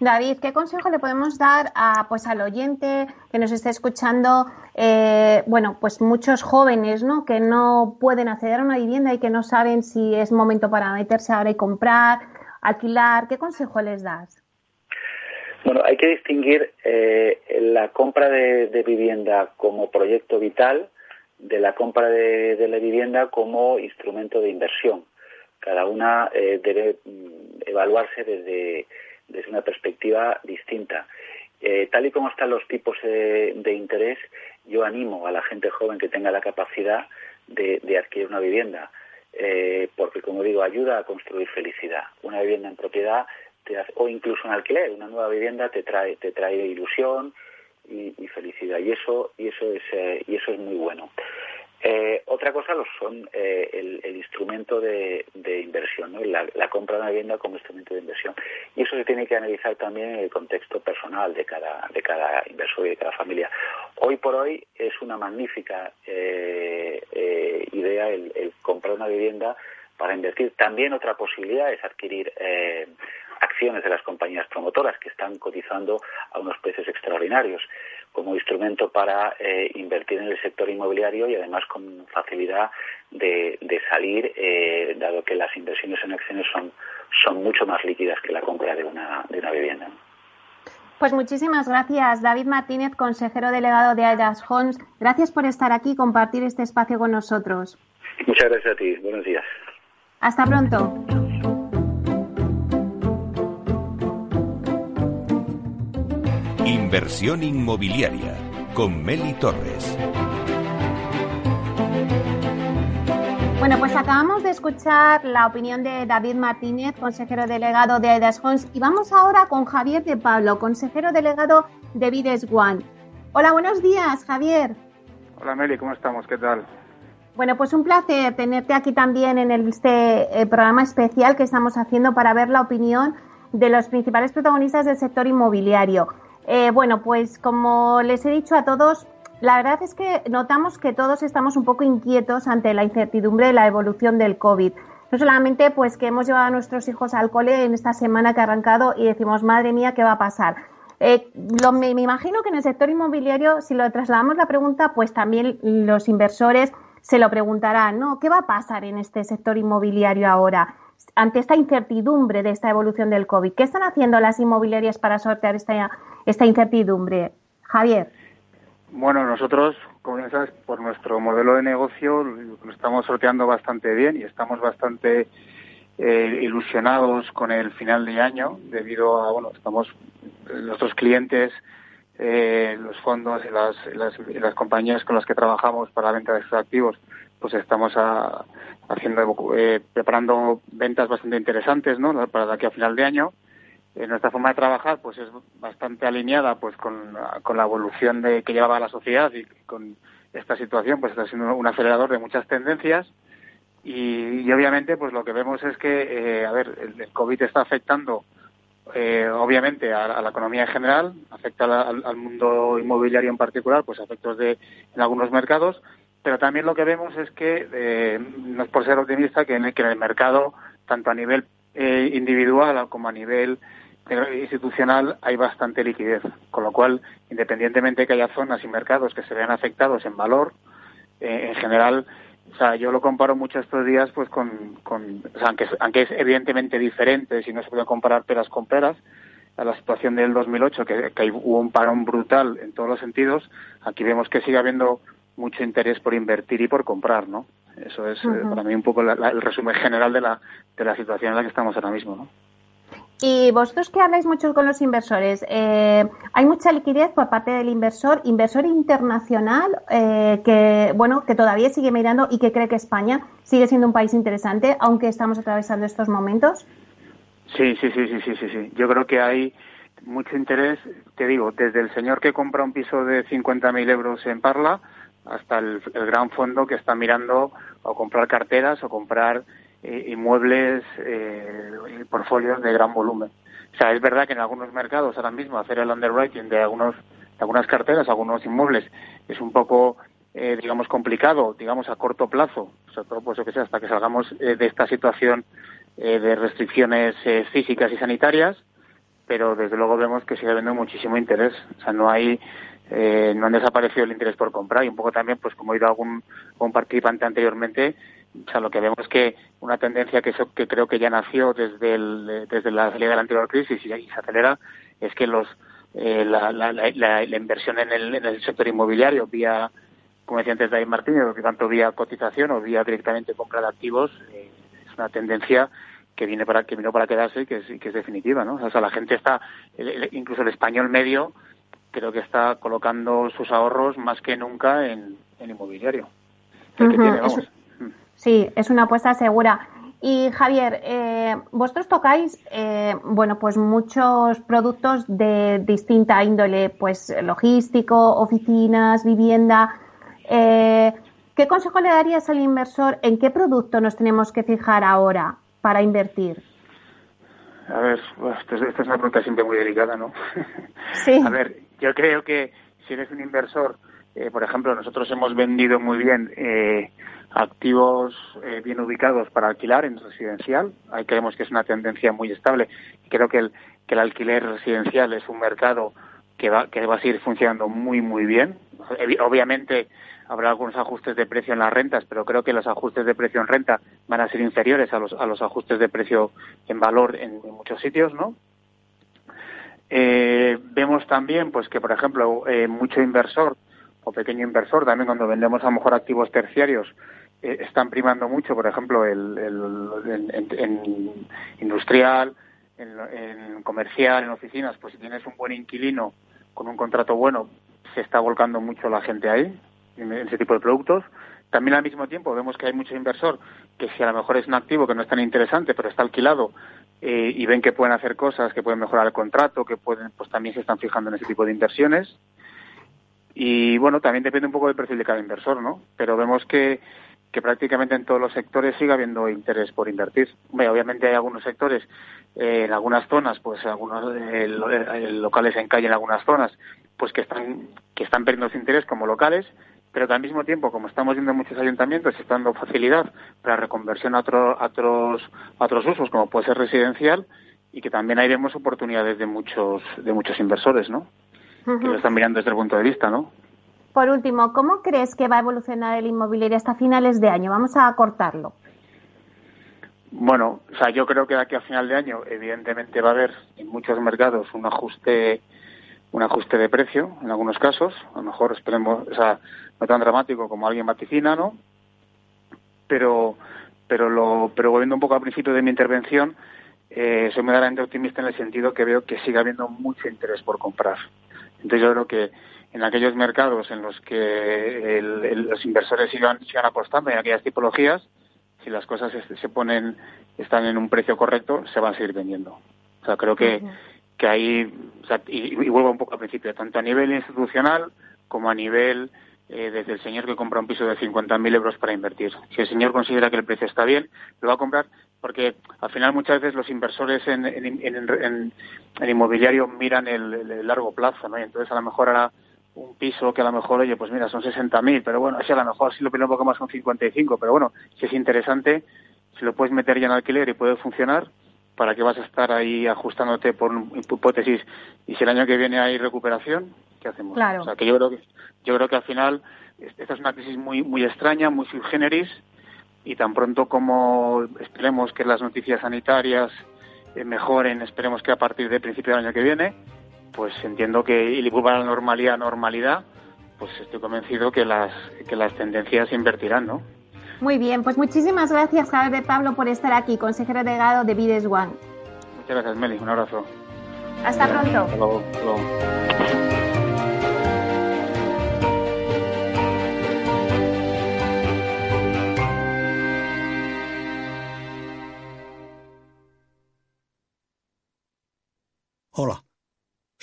David, ¿qué consejo le podemos dar a, pues, al oyente que nos esté escuchando? Eh, bueno, pues muchos jóvenes, ¿no? Que no pueden acceder a una vivienda y que no saben si es momento para meterse ahora y comprar, alquilar. ¿Qué consejo les das? Bueno, hay que distinguir eh, la compra de, vivienda como proyecto vital de la compra de, la vivienda como instrumento de inversión. Cada una eh, debe mm, evaluarse desde desde una perspectiva distinta. Eh, tal y como están los tipos de, interés, yo animo a la gente joven que tenga la capacidad de, adquirir una vivienda, eh, porque, como digo, ayuda a construir felicidad. Una vivienda en propiedad o incluso en alquiler, una nueva vivienda te trae, te trae ilusión y, felicidad, y eso, y eso es, eh, y eso es muy bueno. Eh, otra cosa lo son eh, el, instrumento de, inversión, la, compra de una vivienda como instrumento de inversión. Y eso se tiene que analizar también en el contexto personal de cada, de cada inversor y de cada familia. Hoy por hoy es una magnífica eh, idea el, comprar una vivienda para invertir. También otra posibilidad es adquirir acciones de las compañías promotoras que están cotizando a unos precios extraordinarios como instrumento para eh, invertir en el sector inmobiliario y además con facilidad de, salir, eh, dado que las inversiones en acciones son, son mucho más líquidas que la compra de una, de una vivienda. Pues muchísimas gracias, David Martínez, consejero delegado de Aidas Homes. Gracias por estar aquí y compartir este espacio con nosotros. Muchas gracias a ti. Buenos días. Hasta pronto. Inversión inmobiliaria con Meli Torres. Bueno, pues acabamos de escuchar la opinión de David Martínez, consejero delegado de Aidas Homes, y vamos ahora con Javier de Pablo, consejero delegado de Vides One. Hola, buenos días, Javier. Hola, Meli, ¿cómo estamos? ¿Qué tal? Bueno, pues un placer tenerte aquí también en este eh, programa especial que estamos haciendo para ver la opinión de los principales protagonistas del sector inmobiliario. Eh, bueno, pues como les he dicho a todos, la verdad es que notamos que todos estamos un poco inquietos ante la incertidumbre de la evolución del COVID. No solamente pues que hemos llevado a nuestros hijos al cole en esta semana que ha arrancado y decimos, madre mía, ¿qué va a pasar? Eh, lo, me, imagino que en el sector inmobiliario, si lo trasladamos la pregunta, pues también los inversores se lo preguntarán, ¿no? ¿Qué va a pasar en este sector inmobiliario ahora? Ante esta incertidumbre de esta evolución del COVID, ¿qué están haciendo las inmobiliarias para sortear esta, esta incertidumbre? Javier. Bueno, nosotros, como ya sabes, por nuestro modelo de negocio lo estamos sorteando bastante bien y estamos bastante eh, ilusionados con el final de año debido a, bueno, estamos, nuestros clientes, eh, los fondos y las, las, compañías con las que trabajamos para la venta de estos activos, pues estamos haciendo, eh, preparando ventas bastante interesantes, ¿no? Para de aquí a final de año eh, nuestra forma de trabajar pues es bastante alineada pues con, la evolución de que llevaba la sociedad y con esta situación pues está siendo un acelerador de muchas tendencias. Y, obviamente pues lo que vemos es que eh, a ver el, covid está afectando eh, obviamente a, la economía en general afecta al, mundo inmobiliario en particular pues efectos de en algunos mercados pero también lo que vemos es que no es por ser optimista que en el, que en el mercado tanto a nivel individual como a nivel institucional hay bastante liquidez, con lo cual, independientemente de que haya zonas y mercados que se vean afectados en valor, eh, en general, o sea, yo lo comparo mucho estos días, pues con, con o sea, aunque, aunque es evidentemente diferente, si no se puede comparar peras con peras, a la situación del 2008, que, que hubo un parón brutal en todos los sentidos, aquí vemos que sigue habiendo mucho interés por invertir y por comprar, ¿no? Eso es eh, para mí un poco el resumen general de la, de la situación en la que estamos ahora mismo, ¿no? Y vosotros que habláis mucho con los inversores, eh, hay mucha liquidez por parte del inversor, inversor internacional, eh, que bueno, que todavía sigue mirando y que cree que España sigue siendo un país interesante, aunque estamos atravesando estos momentos. Sí, sí, sí, sí, sí, sí, sí. Yo creo que hay mucho interés, te digo, desde el señor que compra un piso de 50.000 euros en Parla hasta el, gran fondo que está mirando o comprar carteras o comprar inmuebles, eh, portfolios de gran volumen. O sea, es verdad que en algunos mercados ahora mismo hacer el underwriting de algunos de algunas carteras, algunos inmuebles es un poco eh, digamos complicado, digamos a corto plazo, sobre todo pues que sea hasta que salgamos eh, de esta situación eh, de restricciones físicas y sanitarias, pero desde luego vemos que sigue habiendo muchísimo interés, o sea, no hay no han desaparecido el interés por comprar. Y un poco también pues como ha ido algún, algún participante anteriormente o sea, lo que vemos es que una tendencia que, que creo que ya nació desde, el, desde la salida de la anterior crisis y, se acelera es que los, eh, la, la, la, inversión en el, en el sector inmobiliario vía, como decía antes David Martínez, tanto vía cotización o vía directamente compra de activos, eh, es una tendencia que viene para que vino para quedarse y que es, que es definitiva, ¿no? O sea, la gente está, incluso el español medio, creo que está colocando sus ahorros más que nunca en, en inmobiliario. que tiene, vamos, Sí, es una apuesta segura. Y Javier, eh, vosotros tocáis, eh, bueno, pues muchos productos de distinta índole, pues logístico, oficinas, vivienda. Eh, ¿Qué consejo le darías al inversor? ¿En qué producto nos tenemos que fijar ahora para invertir? A ver, esta es una pregunta siempre muy delicada, ¿no? Sí. A ver, yo creo que si eres un inversor, por ejemplo, nosotros hemos vendido muy bien activos eh, bien ubicados para alquilar en residencial. Ahí creemos que es una tendencia muy estable. Creo que el, que el alquiler residencial es un mercado que va, que va a seguir funcionando muy, muy bien. Obviamente habrá algunos ajustes de precio en las rentas, pero creo que los ajustes de precio en renta van a ser inferiores a los, a los ajustes de precio en valor en, muchos sitios, ¿no? Eh, vemos también, pues que por ejemplo, eh, mucho inversor o pequeño inversor, también cuando vendemos a lo mejor activos terciarios, eh, están primando mucho, por ejemplo, el, en, industrial, en, comercial, en oficinas, pues si tienes un buen inquilino con un contrato bueno, se está volcando mucho la gente ahí, en, ese tipo de productos. También al mismo tiempo vemos que hay mucho inversor que si a lo mejor es un activo que no es tan interesante, pero está alquilado eh, y ven que pueden hacer cosas, que pueden mejorar el contrato, que pueden, pues también se están fijando en ese tipo de inversiones. Y bueno, también depende un poco del perfil de cada inversor, ¿no? Pero vemos que que prácticamente en todos los sectores sigue habiendo interés por invertir. obviamente hay algunos sectores, eh, en algunas zonas, pues algunos eh, locales en calle en algunas zonas, pues que están que están perdiendo su interés como locales, pero que al mismo tiempo, como estamos viendo en muchos ayuntamientos, está dando facilidad para reconversión a, otros a otros usos, como puede ser residencial, y que también ahí vemos oportunidades de muchos de muchos inversores, ¿no? Que lo están mirando desde el punto de vista, ¿no? Por último, ¿cómo crees que va a evolucionar el inmobiliario hasta finales de año? Vamos a cortarlo. Bueno, o sea, yo creo que de aquí a final de año, evidentemente va a haber en muchos mercados un ajuste, un ajuste de precio, en algunos casos. A lo mejor esperemos, o sea, no tan dramático como alguien vaticina, ¿no? Pero, pero lo, pero volviendo un poco al principio de mi intervención, eh, soy moderadamente optimista en el sentido que veo que sigue habiendo mucho interés por comprar. Entonces yo creo que en aquellos mercados en los que los inversores sigan, sigan apostando en aquellas tipologías, si las cosas se, ponen, están en un precio correcto, se van a seguir vendiendo. O sea, creo que, que ahí, y, vuelvo un poco al principio, tanto a nivel institucional como a nivel eh, desde el señor que compra un piso de 50.000 euros para invertir. Si el señor considera que el precio está bien, lo va a comprar porque al final muchas veces los inversores en, en, inmobiliario miran el, largo plazo, ¿no? Y entonces a lo mejor ahora un piso que a lo mejor, oye, pues mira, son 60.000, pero bueno, así a lo mejor si lo pide un poco más son 55, pero bueno, si es interesante, si lo puedes meter ya en alquiler y puede funcionar, ¿para qué vas a estar ahí ajustándote por hipótesis? Y si el año que viene hay recuperación, ¿qué hacemos? Claro. O sea, que yo creo que, yo creo que al final esta es una crisis muy, muy extraña, muy subgéneris, y tan pronto como esperemos que las noticias sanitarias eh, mejoren, esperemos que a partir del principio del año que viene, pues entiendo que y vuelva a la normalidad, normalidad, pues estoy convencido que las que las tendencias se invertirán, ¿no? Muy bien, pues muchísimas gracias, Javier Pablo, por estar aquí, consejero delegado de Vides One. Muchas gracias, Meli. Un abrazo. Hasta pronto. Hasta luego. Hasta luego.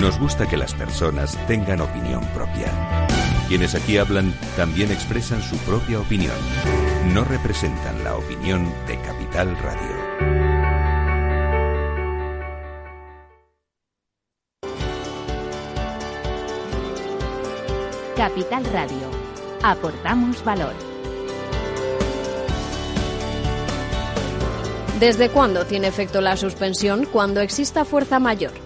Nos gusta que las personas tengan opinión propia. Quienes aquí hablan también expresan su propia opinión. No representan la opinión de Capital Radio. Capital Radio. Aportamos valor. ¿Desde cuándo tiene efecto la suspensión? Cuando exista fuerza mayor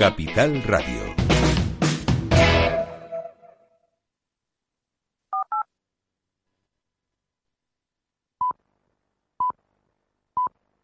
Capital Radio.